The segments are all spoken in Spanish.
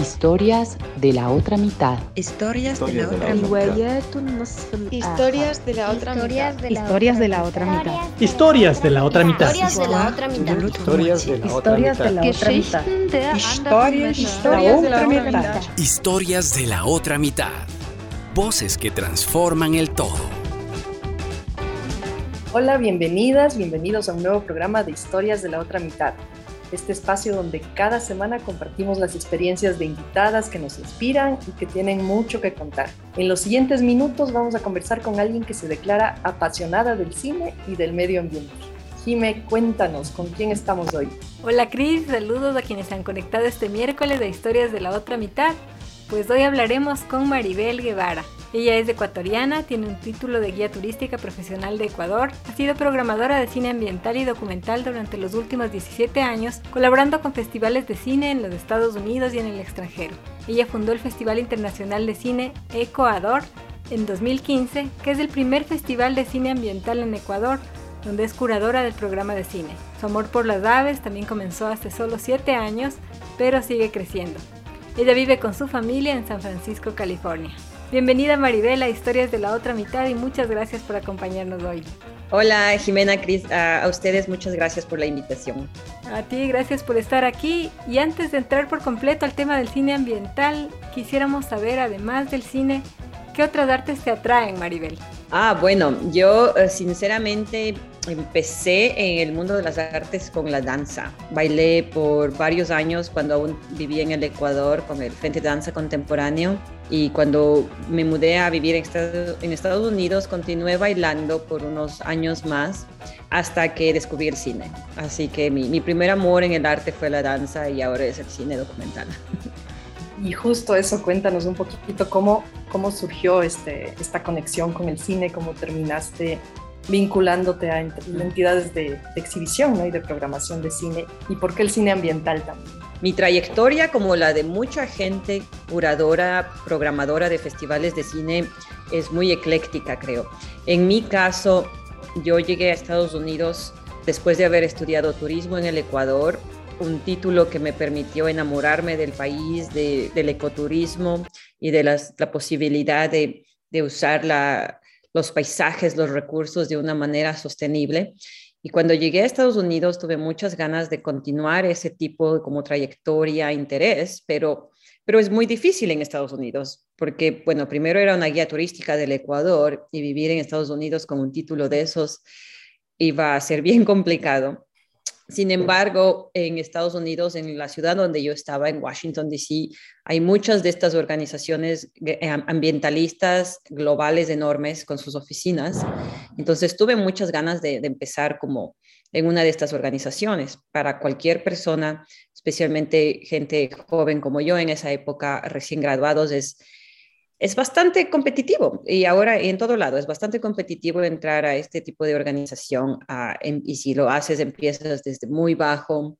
Historias de la otra mitad. Historias de la otra mitad. Historias de la otra mitad. Historias de la otra mitad. Historias de la otra mitad. Historias de la otra mitad. Historias de la otra mitad. Historias de la otra mitad. Historias de la otra mitad. Voces que transforman el todo. Hola, bienvenidas, bienvenidos a un nuevo programa de Historias de la otra mitad este espacio donde cada semana compartimos las experiencias de invitadas que nos inspiran y que tienen mucho que contar. En los siguientes minutos vamos a conversar con alguien que se declara apasionada del cine y del medio ambiente. Jime, cuéntanos, ¿con quién estamos hoy? Hola Cris, saludos a quienes han conectado este miércoles de Historias de la otra mitad. Pues hoy hablaremos con Maribel Guevara. Ella es ecuatoriana, tiene un título de guía turística profesional de Ecuador, ha sido programadora de cine ambiental y documental durante los últimos 17 años, colaborando con festivales de cine en los Estados Unidos y en el extranjero. Ella fundó el Festival Internacional de Cine Ecuador en 2015, que es el primer festival de cine ambiental en Ecuador, donde es curadora del programa de cine. Su amor por las aves también comenzó hace solo 7 años, pero sigue creciendo. Ella vive con su familia en San Francisco, California. Bienvenida Maribel a Historias de la Otra Mitad y muchas gracias por acompañarnos hoy. Hola Jimena, Cris, a, ustedes muchas gracias por la invitación. A ti, gracias por estar aquí. Y antes de entrar por completo al tema del cine ambiental, quisiéramos saber, además del cine, ¿qué otras artes te atraen, Maribel? Ah, bueno, yo eh, sinceramente empecé en el mundo de las artes con la danza. Bailé por varios años cuando aún vivía en el Ecuador con el Frente de Danza Contemporáneo y cuando me mudé a vivir en Estados Unidos continué bailando por unos años más hasta que descubrí el cine. Así que mi, primer amor en el arte fue la danza y ahora es el cine documental. Y justo eso, cuéntanos un poquito cómo, cómo surgió este, esta conexión con el cine, cómo terminaste vinculándote a entidades de, exhibición y de programación de cine y por qué el cine ambiental también. Mi trayectoria, como la de mucha gente curadora, programadora de festivales de cine, es muy ecléctica, creo. En mi caso, yo llegué a Estados Unidos después de haber estudiado turismo en el Ecuador, un título que me permitió enamorarme del país, del ecoturismo y de la posibilidad de, usar los paisajes, los recursos de una manera sostenible. Y cuando llegué a Estados Unidos tuve muchas ganas de continuar ese tipo de como trayectoria, interés, pero, pero es muy difícil en Estados Unidos, porque, bueno, primero era una guía turística del Ecuador y vivir en Estados Unidos con un título de esos iba a ser bien complicado. Sin embargo, en Estados Unidos, en la ciudad donde yo estaba, en Washington, D.C., hay muchas de estas organizaciones eh, ambientalistas globales enormes con sus oficinas. Entonces, tuve muchas ganas de, de empezar como en una de estas organizaciones. Para cualquier persona, especialmente gente joven como yo en esa época, recién graduados, es es bastante competitivo y ahora en todo lado es bastante competitivo entrar a este tipo de organización y si lo haces empiezas desde muy bajo,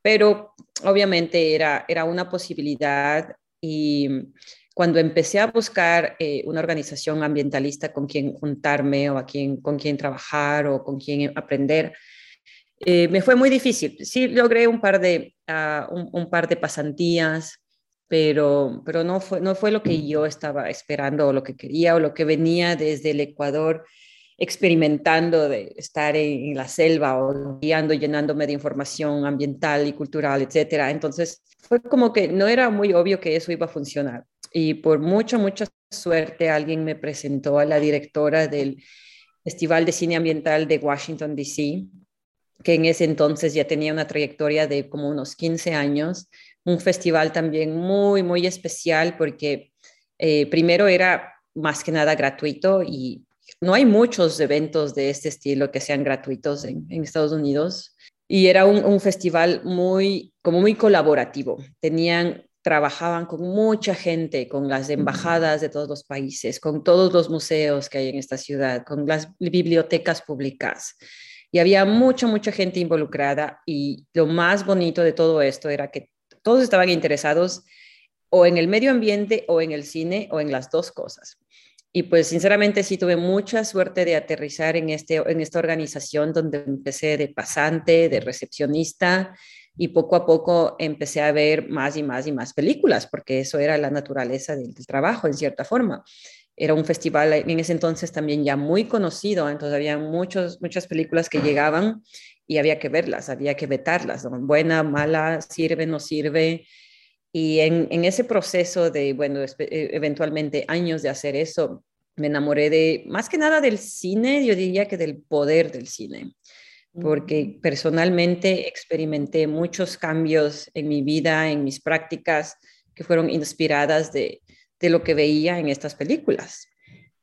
pero obviamente era, era una posibilidad y cuando empecé a buscar eh, una organización ambientalista con quien juntarme o a quien, con quien trabajar o con quien aprender, eh, me fue muy difícil. Sí logré un par de, ah, un par de pasantías, pero, pero no, fue, no fue lo que yo estaba esperando o lo que quería o lo que venía desde el Ecuador experimentando de estar en, la selva o guiando, llenándome de información ambiental y cultural, etcétera. Entonces fue como que no era muy obvio que eso iba a funcionar. Y por mucha, mucha suerte alguien me presentó a la directora del Festival de Cine Ambiental de Washington, D.C., que en ese entonces ya tenía una trayectoria de como unos 15 años un festival también muy, muy especial porque eh, primero era más que nada gratuito y no hay muchos eventos de este estilo que sean gratuitos en, Estados Unidos. Y era un, festival muy, como muy colaborativo. Tenían, trabajaban con mucha gente, con las embajadas de todos los países, con todos los museos que hay en esta ciudad, con las bibliotecas públicas. Y había mucha, mucha gente involucrada. Y lo más bonito de todo esto era que todos estaban interesados o en el medio ambiente o en el cine o en las dos cosas. Y pues sinceramente sí tuve mucha suerte de aterrizar en, este, en esta organización donde empecé de pasante, de recepcionista, y poco a poco empecé a ver más y más y más películas, porque eso era la naturaleza del, trabajo, en cierta forma. Era un festival en ese entonces también ya muy conocido, entonces había muchos, muchas películas que llegaban y había que verlas, había que vetarlas, buena, mala, sirve, no sirve. Y en, en ese proceso de, bueno, e, eventualmente años de hacer eso, me enamoré de, más que nada del cine, yo diría que del poder del cine porque personalmente experimenté muchos cambios en mi vida, en mis prácticas, que fueron inspiradas de, lo que veía en estas películas.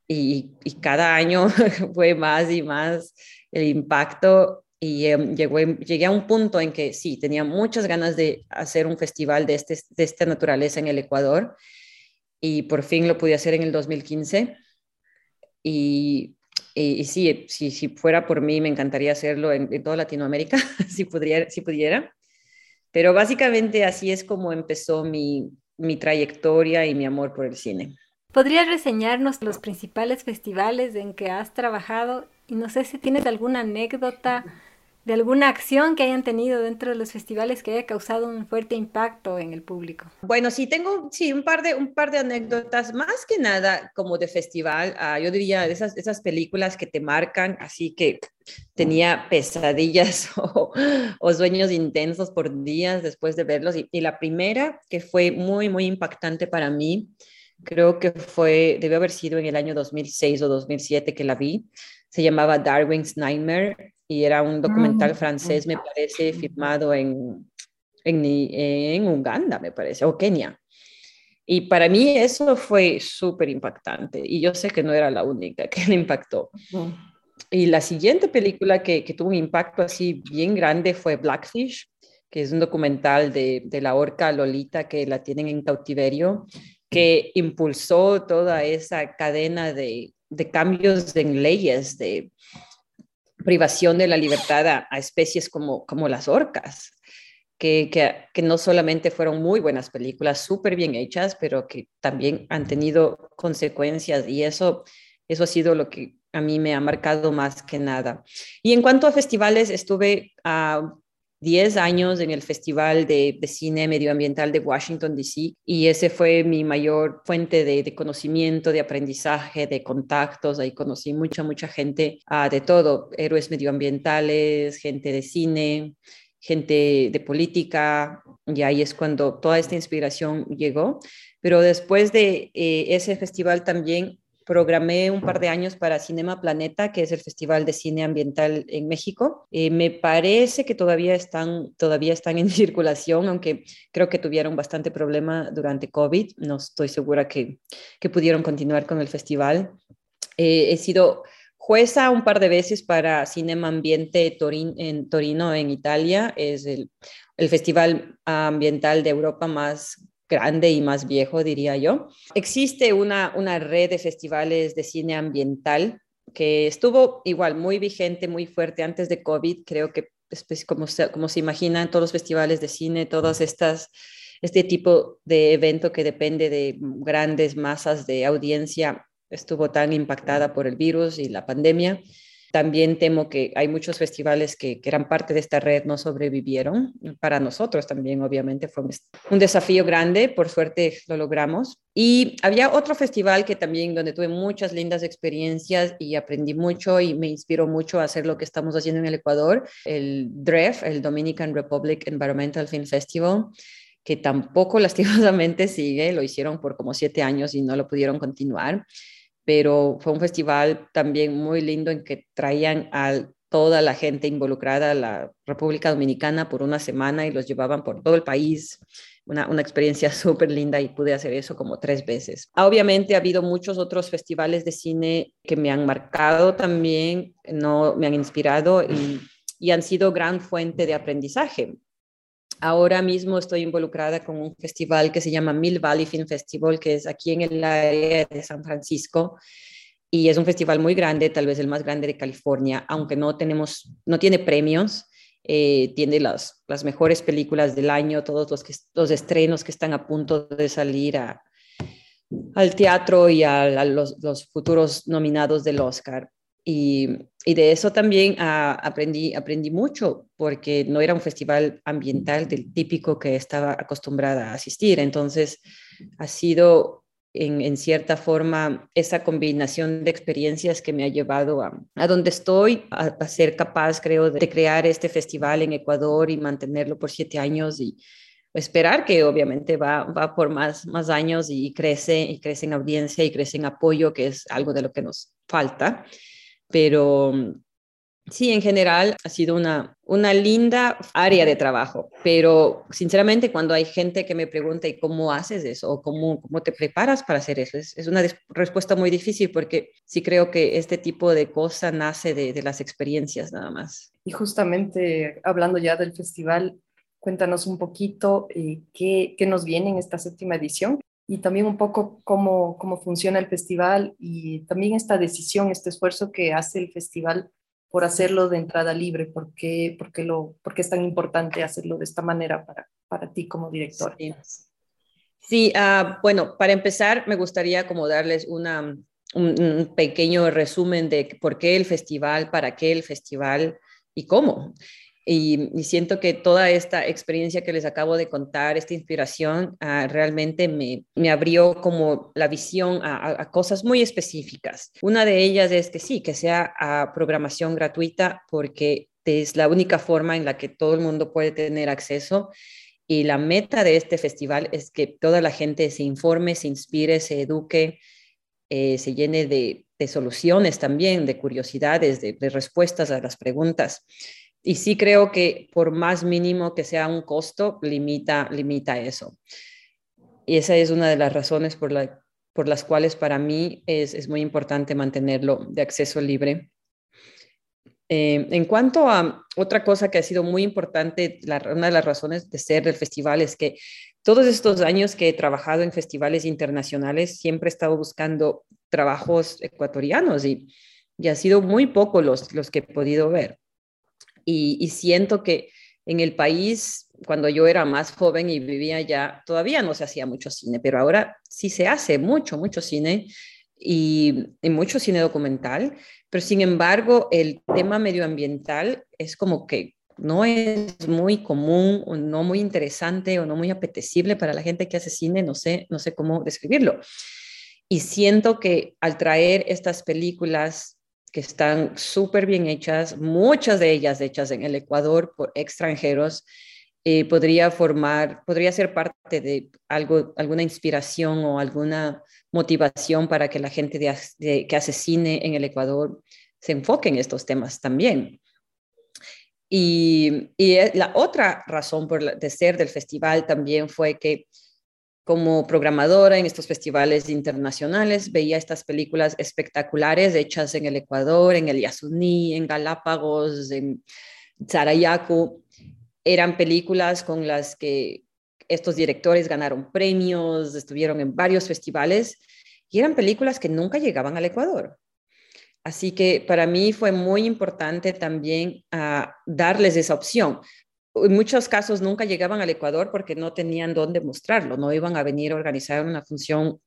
Y, cada año fue más y más el impacto y em, llegué a un punto en que sí, tenía muchas ganas de hacer un festival de, este, de esta naturaleza en el Ecuador y por fin lo pude hacer en el 2015. Y y, sí, si, si, fuera por mí, me encantaría hacerlo en, toda Latinoamérica, si, pudiera, si pudiera. Pero básicamente así es como empezó mi, mi trayectoria y mi amor por el cine. ¿Podrías reseñarnos los principales festivales en que has trabajado? Y no sé si tienes alguna anécdota de alguna acción que hayan tenido dentro de los festivales que haya causado un fuerte impacto en el público. Bueno, sí, tengo sí, un, par de, un par de anécdotas, más que nada como de festival. Uh, yo diría esas, esas películas que te marcan, así que tenía pesadillas o, sueños intensos por días después de verlos. Y la primera que fue muy, muy impactante para mí, creo que fue, debió haber sido en el año 2006 o 2007 que la vi, se llamaba Darwin's Nightmare y era un documental ah, francés, me parece, filmado en, en, en, Uganda, me parece, o Kenia. Y para mí eso fue súper impactante y yo sé que no era la única que le impactó. Y la siguiente película que, que, tuvo un impacto así bien grande fue Blackfish, que es un documental de, de la orca Lolita que la tienen en cautiverio, que impulsó toda esa cadena de, de cambios en leyes, de, privación de la libertad a, especies como, como las orcas, que, que, no solamente fueron muy buenas películas, súper bien hechas, pero que también han tenido consecuencias y eso, eso ha sido lo que a mí me ha marcado más que nada. Y en cuanto a festivales, estuve a 10 años en el Festival de, Cine Medioambiental de Washington, D.C. Y ese fue mi mayor fuente de, conocimiento, de aprendizaje, de contactos. Ahí conocí mucha, mucha gente ah, de todo, héroes medioambientales, gente de cine, gente de política. Y ahí es cuando toda esta inspiración llegó. Pero después de eh, ese festival también programé un par de años para Cinema Planeta, que es el Festival de Cine Ambiental en México. Eh, me parece que todavía están, todavía están en circulación, aunque creo que tuvieron bastante problema durante COVID. No estoy segura que, que pudieron continuar con el festival. Eh, he sido jueza un par de veces para Cinema Ambiente en Torino, en Italia. Es el, el festival ambiental de Europa más grande y más viejo, diría yo. Existe una, una red de festivales de cine ambiental que estuvo igual muy vigente, muy fuerte antes de COVID. Creo que, pues, como, se, como se imaginan, todos los festivales de cine, todas estas, este tipo de evento que depende de grandes masas de audiencia, estuvo tan impactada por el virus y la pandemia también temo que hay muchos festivales que, que, eran parte de esta red no sobrevivieron. Para nosotros también, obviamente, fue un desafío grande. Por suerte lo logramos. Y había otro festival que también, donde tuve muchas lindas experiencias y aprendí mucho y me inspiró mucho a hacer lo que estamos haciendo en el Ecuador, el DREF, el Dominican Republic Environmental Film Festival que tampoco lastimosamente sigue, lo hicieron por como siete años y no lo pudieron continuar pero fue un festival también muy lindo en que traían a toda la gente involucrada a la República Dominicana por una semana y los llevaban por todo el país. Una, una experiencia súper linda y pude hacer eso como tres veces. Obviamente ha habido muchos otros festivales de cine que me han marcado también, no me han inspirado y, y han sido gran fuente de aprendizaje. Ahora mismo estoy involucrada con un festival que se llama Mill Valley Film Festival, que es aquí en el área de San Francisco. Y es un festival muy grande, tal vez el más grande de California, aunque no, tenemos, no tiene premios. Eh, tiene las, mejores películas del año, todos los, estrenos que están a punto de salir al teatro y a, los, los, futuros nominados del Oscar. Y, de eso también ah, aprendí, aprendí mucho, porque no era un festival ambiental del típico que estaba acostumbrada a asistir. Entonces, ha sido en, cierta forma esa combinación de experiencias que me ha llevado a, a donde estoy, a, ser capaz, creo, de, crear este festival en Ecuador y mantenerlo por siete años y esperar que obviamente va, va por más, más años y crece, y crece en audiencia y crece en apoyo, que es algo de lo que nos falta pero sí, en general ha sido una, una linda área de trabajo, pero sinceramente cuando hay gente que me pregunta, ¿y cómo haces eso? ¿O cómo, cómo te preparas para hacer eso? Es, una respuesta muy difícil porque sí creo que este tipo de cosa nace de, las experiencias nada más. Y justamente hablando ya del festival, cuéntanos un poquito eh, qué, qué, nos viene en esta séptima edición y también un poco cómo, cómo funciona el festival y también esta decisión, este esfuerzo que hace el festival por hacerlo de entrada libre, ¿por qué, por qué lo, por qué es tan importante hacerlo de esta manera para, para ti como director? Sí, ah, bueno, para empezar me gustaría como darles una, un, pequeño resumen de por qué el festival, para qué el festival y cómo. Y, siento que toda esta experiencia que les acabo de contar, esta inspiración, ah, realmente me, me, abrió como la visión a, cosas muy específicas. Una de ellas es que sí, que sea a programación gratuita porque es la única forma en la que todo el mundo puede tener acceso. Y la meta de este festival es que toda la gente se informe, se inspire, se eduque, eh, se llene de, de, soluciones también, de curiosidades, de, de respuestas a las preguntas. Y sí creo que por más mínimo que sea un costo, limita, limita eso. Y esa es una de las razones por, la, por las cuales para mí es, es, muy importante mantenerlo de acceso libre. Eh, en cuanto a otra cosa que ha sido muy importante, una de las razones de ser del festival es que todos estos años que he trabajado en festivales internacionales, siempre he estado buscando trabajos ecuatorianos y, y ha sido muy poco los, los que he podido ver y, siento que en el país, cuando yo era más joven y vivía allá, todavía no se hacía mucho cine, pero ahora sí se hace mucho, mucho cine y, mucho cine documental, pero sin embargo el tema medioambiental es como que no es muy común o no muy interesante o no muy apetecible para la gente que hace cine, no sé, no sé cómo describirlo. Y siento que al traer estas películas que están súper bien hechas, muchas de ellas hechas en el Ecuador por extranjeros, eh, podría formar, podría ser parte de algo, alguna inspiración o alguna motivación para que la gente de, que hace cine en el Ecuador se enfoque en estos temas también. Y, y la otra razón por de ser del festival también fue que como programadora en estos festivales internacionales, veía estas películas espectaculares hechas en el Ecuador, en el Yasuní, en Galápagos, en Zarayacu. Eran películas con las que estos directores ganaron premios, estuvieron en varios festivales y eran películas que nunca llegaban al Ecuador. Así que para mí fue muy importante también ah, darles esa opción en muchos casos nunca llegaban al Ecuador porque no tenían dónde mostrarlo, no iban a venir a organizar una función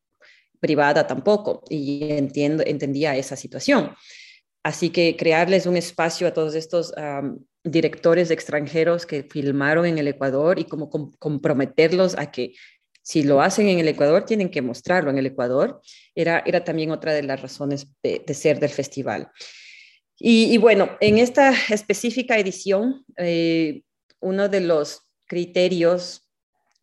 privada tampoco, y entiendo, entendía esa situación. Así que crearles un espacio a todos estos directores extranjeros que filmaron en el Ecuador y como comprometerlos a que si lo hacen en el Ecuador, tienen que mostrarlo en el Ecuador, era, era también otra de las razones de, ser del festival. Y, bueno, en esta específica edición, eh, uno de los criterios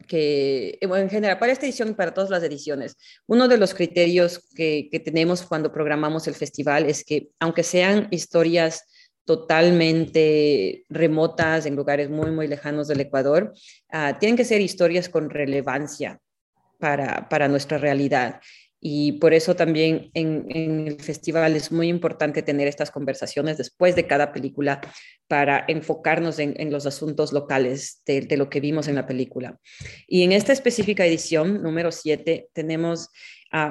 que, en general, para esta edición y para todas las ediciones, uno de los criterios que, tenemos cuando programamos el festival es que, aunque sean historias totalmente remotas en lugares muy, muy lejanos del Ecuador, ah, tienen que ser historias con relevancia para, para nuestra realidad. Y por eso también en, el festival es muy importante tener estas conversaciones después de cada película para enfocarnos en, los asuntos locales de, lo que vimos en la película. Y en esta específica edición, número 7, tenemos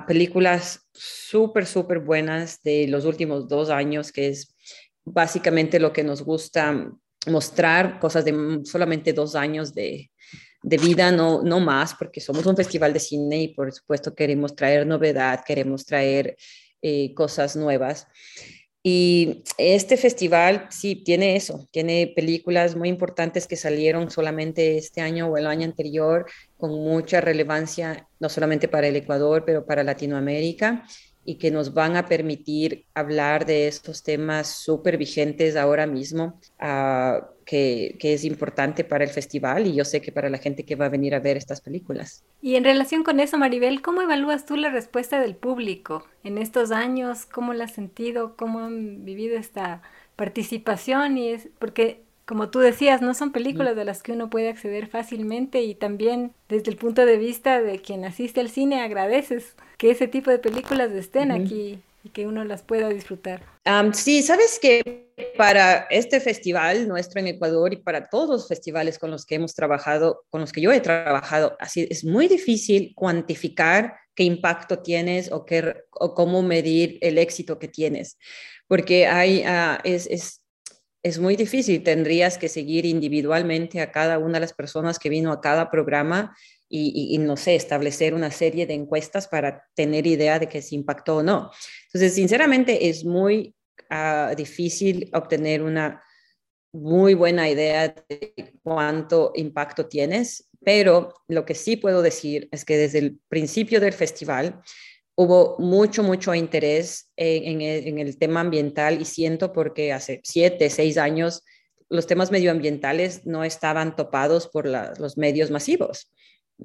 películas súper, súper buenas de los últimos dos años, que es básicamente lo que nos gusta mostrar, cosas de solamente dos años de, de vida, no, no más, porque somos un festival de cine y por supuesto queremos traer novedad, queremos traer eh, cosas nuevas. Y este festival sí tiene eso, tiene películas muy importantes que salieron solamente este año o el año anterior, con mucha relevancia, no solamente para el Ecuador, pero para Latinoamérica y que nos van a permitir hablar de estos temas súper vigentes ahora mismo, que, que, es importante para el festival y yo sé que para la gente que va a venir a ver estas películas. Y en relación con eso, Maribel, ¿cómo evalúas tú la respuesta del público en estos años? ¿Cómo la has sentido? ¿Cómo han vivido esta participación? Y es, porque como tú decías, no son películas de las que uno puede acceder fácilmente y también desde el punto de vista de quien asiste al cine agradeces que ese tipo de películas estén aquí que uno las pueda disfrutar. sí, sabes que para este festival nuestro en Ecuador y para todos los festivales con los que hemos trabajado, con los que yo he trabajado, así es muy difícil cuantificar qué impacto tienes o, qué, o cómo medir el éxito que tienes, porque hay, uh, es, es es muy difícil. Tendrías que seguir individualmente a cada una de las personas que vino a cada programa y, no sé, establecer una serie de encuestas para tener idea de que se impactó o no. Entonces, sinceramente, es muy ah, difícil obtener una muy buena idea de cuánto impacto tienes, pero lo que sí puedo decir es que desde el principio del festival hubo mucho, mucho interés en, el, tema ambiental y siento porque hace siete, seis años los temas medioambientales no estaban topados por los medios masivos.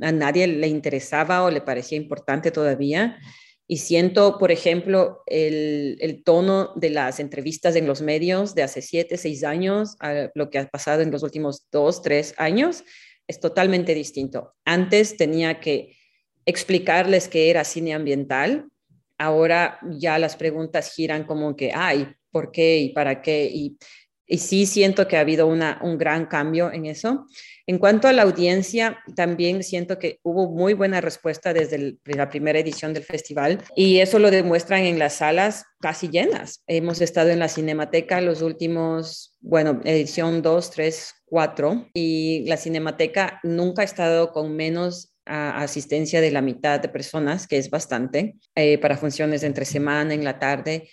A nadie le interesaba o le parecía importante todavía. Y siento, por ejemplo, el, tono de las entrevistas en los medios de hace siete, seis años a lo que ha pasado en los últimos dos, tres años es totalmente distinto. Antes tenía que explicarles que era cine ambiental. Ahora ya las preguntas giran como que, ay, ¿por qué y para qué? Y, y sí siento que ha habido una, un gran cambio en eso. En cuanto a la audiencia, también siento que hubo muy buena respuesta desde la primera edición del festival y eso lo demuestran en las salas casi llenas. Hemos estado en la Cinemateca los últimos, bueno, edición 2, 3, 4 y la Cinemateca nunca ha estado con menos asistencia de la mitad de personas, que es bastante, eh, para funciones de entre semana, en la tarde,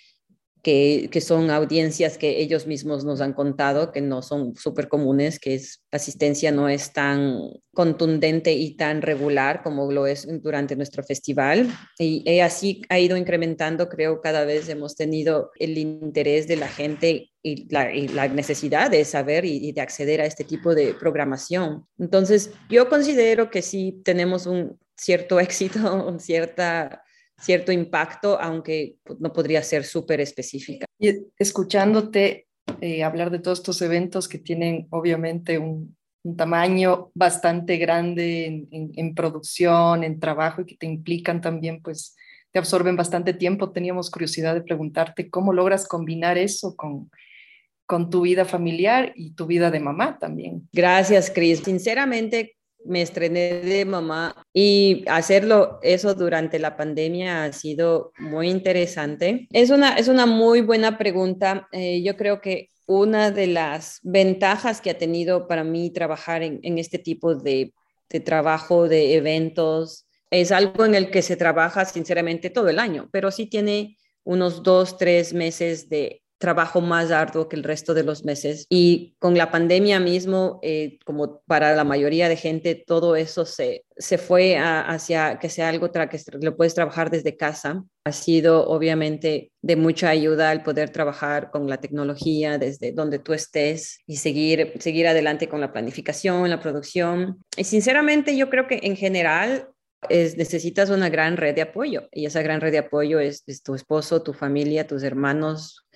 que, son audiencias que ellos mismos nos han contado, que no son súper comunes, que la asistencia no es tan contundente y tan regular como lo es durante nuestro festival. Y así ha ido incrementando, creo, cada vez hemos tenido el interés de la gente y la, y la necesidad de saber y, y, de acceder a este tipo de programación. Entonces, yo considero que sí tenemos un cierto éxito, un cierta cierto impacto, aunque pues, no podría ser súper específica. Y escuchándote eh, hablar de todos estos eventos que tienen obviamente un, tamaño bastante grande en, en, producción, en trabajo y que te implican también, pues te absorben bastante tiempo. Teníamos curiosidad de preguntarte cómo logras combinar eso con, con tu vida familiar y tu vida de mamá también. Gracias, Cris. Sinceramente, me estrené de mamá y hacerlo eso durante la pandemia ha sido muy interesante. Es una, es una muy buena pregunta. Eh, yo creo que una de las ventajas que ha tenido para mí trabajar en, en este tipo de, de trabajo, de eventos, es algo en el que se trabaja sinceramente todo el año, pero sí tiene unos dos, tres meses de trabajo más arduo que el resto de los meses. Y con la pandemia mismo, eh, como para la mayoría de gente, todo eso se, se fue hacia que sea algo que lo puedes trabajar desde casa. Ha sido obviamente de mucha ayuda el poder trabajar con la tecnología desde donde tú estés y seguir, seguir adelante con la planificación, la producción. Y sinceramente yo creo que en general es, necesitas una gran red de apoyo y esa gran red de apoyo es, es, tu esposo, tu familia, tus hermanos,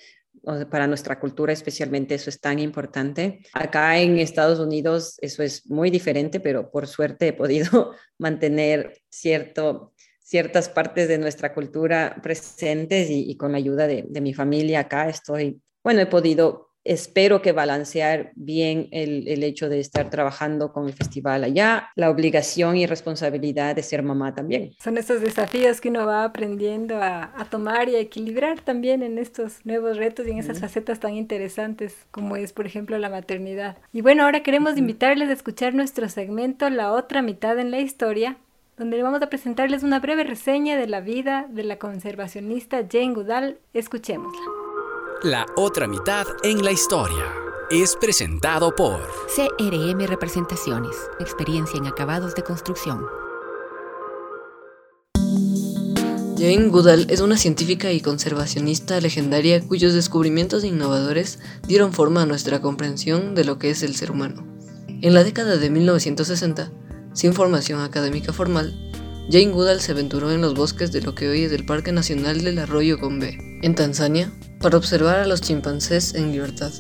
para nuestra cultura especialmente eso es tan importante. Acá en Estados Unidos eso es muy diferente, pero por suerte he podido mantener cierto, ciertas partes de nuestra cultura presentes y, con la ayuda de, mi familia acá estoy, bueno, he podido espero que balancear bien el, el, hecho de estar trabajando con el festival allá, la obligación y responsabilidad de ser mamá también. Son esos desafíos que uno va aprendiendo a, a tomar y a equilibrar también en estos nuevos retos y en esas facetas tan interesantes como es, por ejemplo, la maternidad. Y bueno, ahora queremos invitarles a escuchar nuestro segmento La otra mitad en la historia, donde vamos a presentarles una breve reseña de la vida de la conservacionista Jane Goodall. Escuchémosla. La otra mitad en la historia es presentado por CRM Representaciones, experiencia en acabados de construcción. Jane Goodall es una científica y conservacionista legendaria cuyos descubrimientos innovadores dieron forma a nuestra comprensión de lo que es el ser humano. En la década de 1960, sin formación académica formal, Jane Goodall se aventuró en los bosques de lo que hoy es el Parque Nacional del Arroyo Gombe, en Tanzania, para observar a los chimpancés en libertad.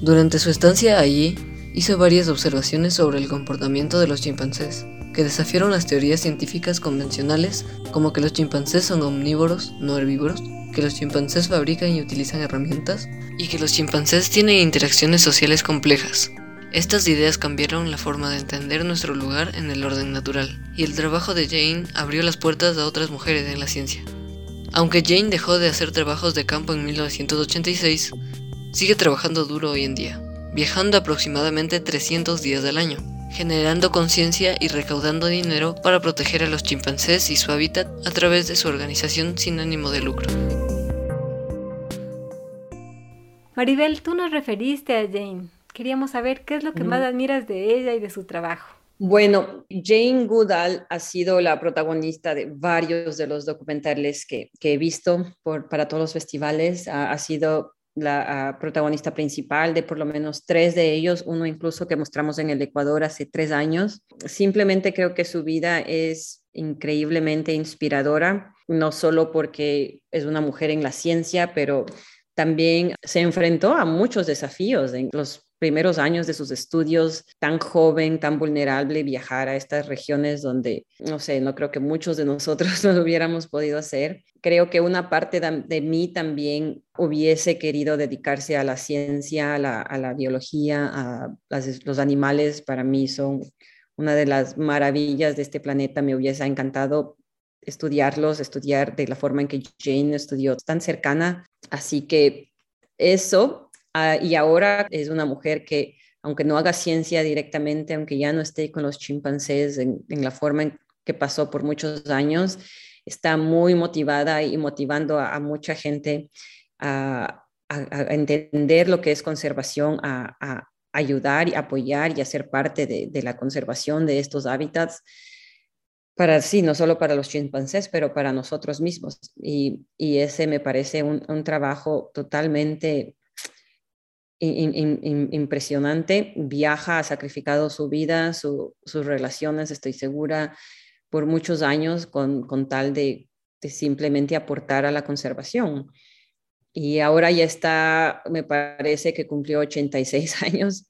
Durante su estancia allí, hizo varias observaciones sobre el comportamiento de los chimpancés, que desafiaron las teorías científicas convencionales como que los chimpancés son omnívoros, no herbívoros, que los chimpancés fabrican y utilizan herramientas, y que los chimpancés tienen interacciones sociales complejas. Estas ideas cambiaron la forma de entender nuestro lugar en el orden natural, y el trabajo de Jane abrió las puertas a otras mujeres en la ciencia. Aunque Jane dejó de hacer trabajos de campo en 1986, sigue trabajando duro hoy en día, viajando aproximadamente 300 días al año, generando conciencia y recaudando dinero para proteger a los chimpancés y su hábitat a través de su organización sin ánimo de lucro. Maribel, tú nos referiste a Jane. Queríamos saber qué es lo que más admiras de ella y de su trabajo. Bueno, Jane Goodall ha sido la protagonista de varios de los documentales que, he visto para todos los festivales. Ha, sido la protagonista principal de por lo menos tres de ellos, uno incluso que mostramos en el Ecuador hace tres años. Simplemente creo que su vida es increíblemente inspiradora, no solo porque es una mujer en la ciencia, pero también se enfrentó a muchos desafíos en los primeros años de sus estudios, tan joven, tan vulnerable, viajar a estas regiones donde, no sé, no creo que muchos de nosotros lo hubiéramos podido hacer. Creo que una parte de, mí también hubiese querido dedicarse a la ciencia, a la, biología, a los animales. Para mí son una de las maravillas de este planeta. Me hubiese encantado estudiarlos, estudiar de la forma en que Jane estudió, tan cercana. Así que eso Ah, y ahora es una mujer que, aunque no haga ciencia directamente, aunque ya no esté con los chimpancés en, la forma en que pasó por muchos años, está muy motivada y motivando a, mucha gente a, entender lo que es conservación, a, ayudar y apoyar y a ser parte de, la conservación de estos hábitats para sí, no solo para los chimpancés, pero para nosotros mismos. Y, ese me parece un, un trabajo totalmente impresionante. Viaja, ha sacrificado su vida, sus relaciones, estoy segura, por muchos años con, con tal de, simplemente aportar a la conservación. Y ahora ya está, me parece que cumplió 86 años.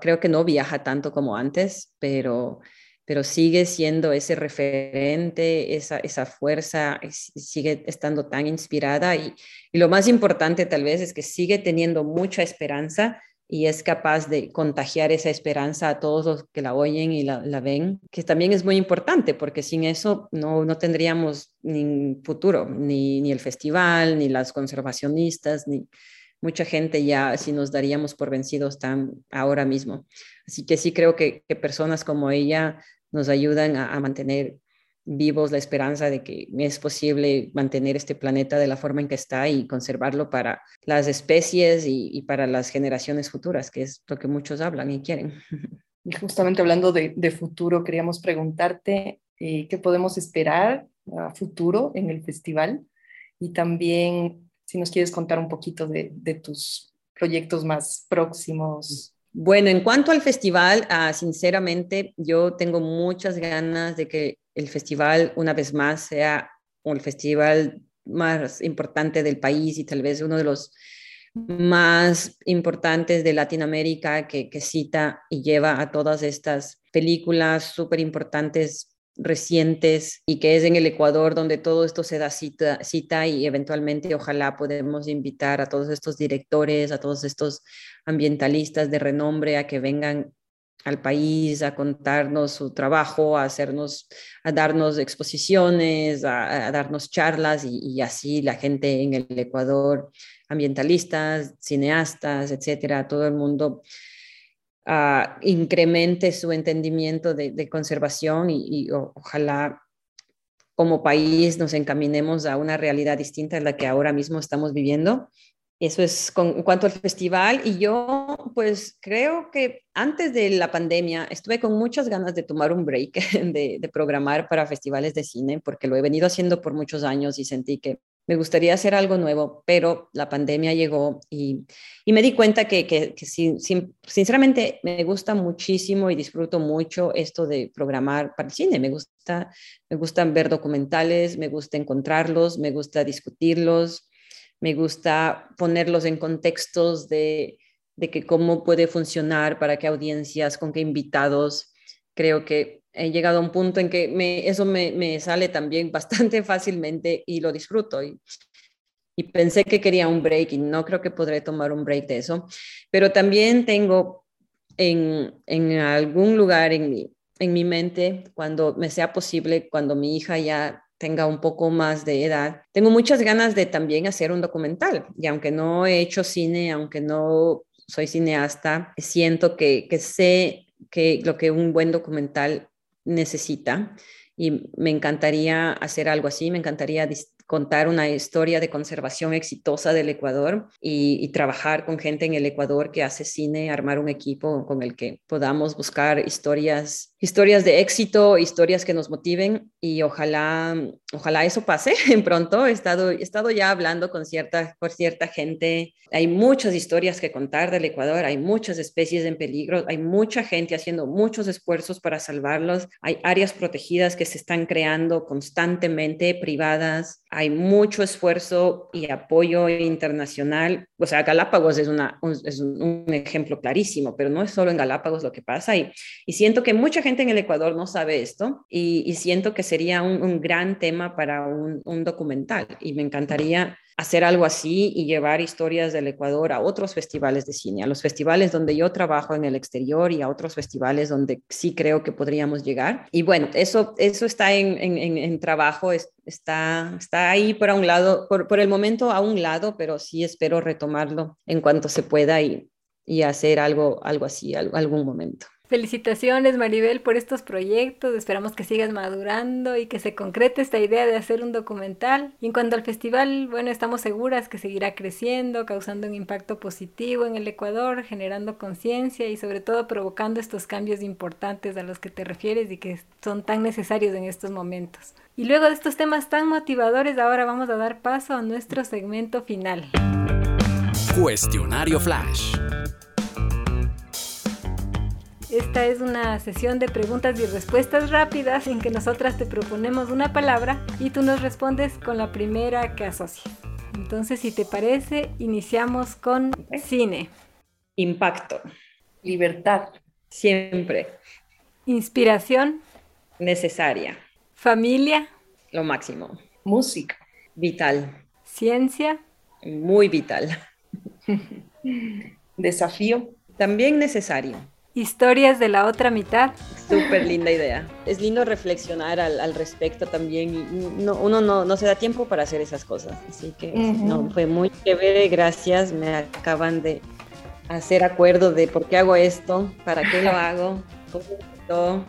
Creo que no viaja tanto como antes, pero pero sigue siendo ese referente, esa, esa fuerza, sigue estando tan inspirada y, lo más importante tal vez es que sigue teniendo mucha esperanza y es capaz de contagiar esa esperanza a todos los que la oyen y la, ven, que también es muy importante porque sin eso no, no tendríamos ni futuro, ni, ni el festival, ni las conservacionistas, ni mucha gente ya si nos daríamos por vencidos tan ahora mismo. Así que sí creo que, que personas como ella nos ayudan a, mantener vivos la esperanza de que es posible mantener este planeta de la forma en que está y conservarlo para las especies y, para las generaciones futuras, que es lo que muchos hablan y quieren. Y justamente hablando de, futuro, queríamos preguntarte eh, qué podemos esperar a futuro en el festival y también si nos quieres contar un poquito de, de tus proyectos más próximos bueno, en cuanto al festival, ah, sinceramente yo tengo muchas ganas de que el festival una vez más sea el festival más importante del país y tal vez uno de los más importantes de Latinoamérica que, que cita y lleva a todas estas películas súper importantes recientes y que es en el Ecuador donde todo esto se da cita, y eventualmente ojalá podemos invitar a todos estos directores, a todos estos ambientalistas de renombre a que vengan al país a contarnos su trabajo, a hacernos, a darnos exposiciones, a, darnos charlas y, y, así la gente en el Ecuador, ambientalistas, cineastas, etcétera, todo el mundo incremente su entendimiento de, conservación y, ojalá como país nos encaminemos a una realidad distinta a la que ahora mismo estamos viviendo. Eso es con, en cuanto al festival. Y yo, pues creo que antes de la pandemia estuve con muchas ganas de tomar un break, de, programar para festivales de cine, porque lo he venido haciendo por muchos años y sentí que me gustaría hacer algo nuevo, pero la pandemia llegó y, y me di cuenta que, que, sinceramente me gusta muchísimo y disfruto mucho esto de programar para el cine. Me gusta, me gustan ver documentales, me gusta encontrarlos, me gusta discutirlos me gusta ponerlos en contextos de, de que cómo puede funcionar, para qué audiencias, con qué invitados. Creo que he llegado a un punto en que me, eso me, me, sale también bastante fácilmente y lo disfruto. Y, y, pensé que quería un break y no creo que podré tomar un break de eso. Pero también tengo en, en algún lugar en mi, en mi mente, cuando me sea posible, cuando mi hija ya tenga un poco más de edad, tengo muchas ganas de también hacer un documental. Y aunque no he hecho cine, aunque no soy cineasta, siento que, que sé que lo que un buen documental necesita y me encantaría hacer algo así, me encantaría contar una historia de conservación exitosa del Ecuador y, trabajar con gente en el Ecuador que hace cine, armar un equipo con el que podamos buscar historias, historias de éxito, historias que nos motiven y ojalá, ojalá eso pase pronto. He estado, he estado ya hablando con cierta, por cierta gente. Hay muchas historias que contar del Ecuador, hay muchas especies en peligro, hay mucha gente haciendo muchos esfuerzos para salvarlos, hay áreas protegidas que se están creando constantemente, privadas hay mucho esfuerzo y apoyo internacional. O sea, Galápagos es, un, ejemplo clarísimo, pero no es solo en Galápagos lo que pasa. Y, y siento que mucha gente en el Ecuador no sabe esto y, y siento que sería un, gran tema para un documental. Y me encantaría hacer algo así y llevar historias del Ecuador a otros festivales de cine, a los festivales donde yo trabajo en el exterior y a otros festivales donde sí creo que podríamos llegar. Y bueno, eso, eso está en, en, en trabajo, está, está ahí por un lado, por, por, el momento a un lado, pero sí espero retomarlo en cuanto se pueda y, y hacer algo, algo así, algún momento. Felicitaciones Maribel por estos proyectos, esperamos que sigas madurando y que se concrete esta idea de hacer un documental. Y en cuanto al festival, bueno, estamos seguras que seguirá creciendo, causando un impacto positivo en el Ecuador, generando conciencia y sobre todo provocando estos cambios importantes a los que te refieres y que son tan necesarios en estos momentos. Y luego de estos temas tan motivadores, ahora vamos a dar paso a nuestro segmento final. Cuestionario Flash. Esta es una sesión de preguntas y respuestas rápidas en que nosotras te proponemos una palabra y tú nos respondes con la primera que asocies. Entonces, si te parece, iniciamos con cine. Impacto. Libertad. Siempre. Inspiración. Necesaria. Familia. Lo máximo. Música. Vital. Ciencia. Muy vital. Desafío. También necesario. Historias de la otra mitad. Súper linda idea. Es lindo reflexionar al, al respecto también. No, uno no, no, se da tiempo para hacer esas cosas. Así que uh -huh. no, fue muy chévere. Gracias. Me acaban de hacer acuerdo de por qué hago esto, para qué lo hago. Todo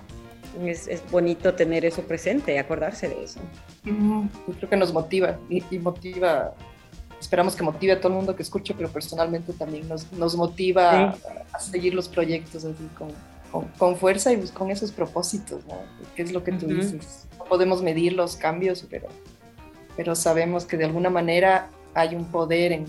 es, es, bonito tener eso presente, acordarse de eso. Uh -huh. Yo creo que nos motiva y, y motiva esperamos que motive a todo el mundo que escuche, pero personalmente también nos, nos motiva sí. a, a, seguir los proyectos así con, con, con, fuerza y pues con esos propósitos, ¿no? Que es lo que tú uh -huh. dices. No podemos medir los cambios, pero, pero sabemos que de alguna manera hay un poder en,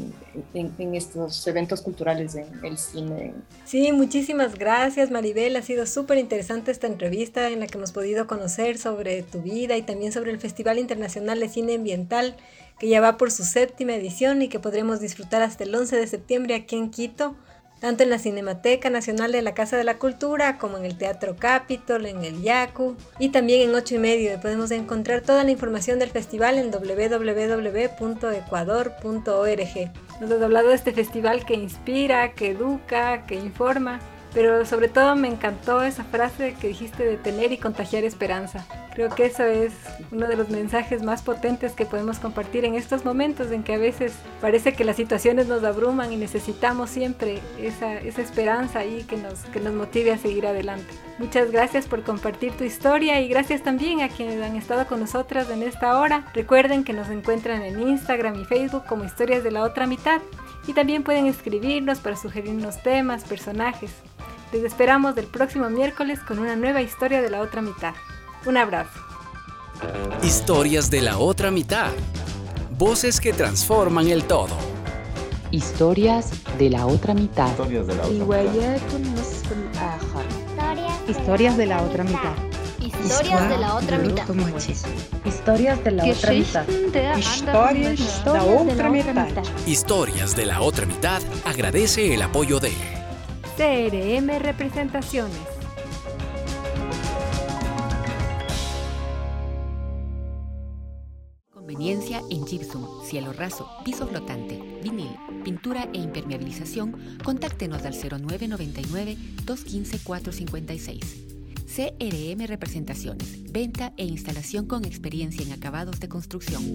en, en, estos eventos culturales, en el cine. Sí, muchísimas gracias Maribel, ha sido súper interesante esta entrevista en la que hemos podido conocer sobre tu vida y también sobre el Festival Internacional de Cine Ambiental que ya va por su séptima edición y que podremos disfrutar hasta el 11 de septiembre aquí en Quito, tanto en la Cinemateca Nacional de la Casa de la Cultura como en el Teatro Capitol, en el Yacu y también en 8 y medio. Podemos encontrar toda la información del festival en www.ecuador.org. Nos has hablado de este festival que inspira, que educa, que informa pero sobre todo me encantó esa frase que dijiste de tener y contagiar esperanza. Creo que eso es uno de los mensajes más potentes que podemos compartir en estos momentos en que a veces parece que las situaciones nos abruman y necesitamos siempre esa, esa esperanza ahí que nos, que nos motive a seguir adelante. Muchas gracias por compartir tu historia y gracias también a quienes han estado con nosotras en esta hora. Recuerden que nos encuentran en Instagram y Facebook como Historias de la Otra Mitad Y también pueden escribirnos para sugerirnos temas, personajes. Les esperamos del próximo miércoles con una nueva historia de la otra mitad. Un abrazo. Historias de la otra mitad. Voces que transforman el todo. Historias de la otra mitad. Historias de la otra mitad. Historias de la otra mitad. Historias de la otra mitad. Historias de la otra mitad. Historias de la otra mitad. Historias de la otra mitad agradece el apoyo de CRM Representaciones. Conveniencia en gypsum, cielo raso, piso flotante, vinil, pintura e impermeabilización, contáctenos al 0999 215 456. CRM Representaciones, venta e instalación con experiencia en acabados de construcción.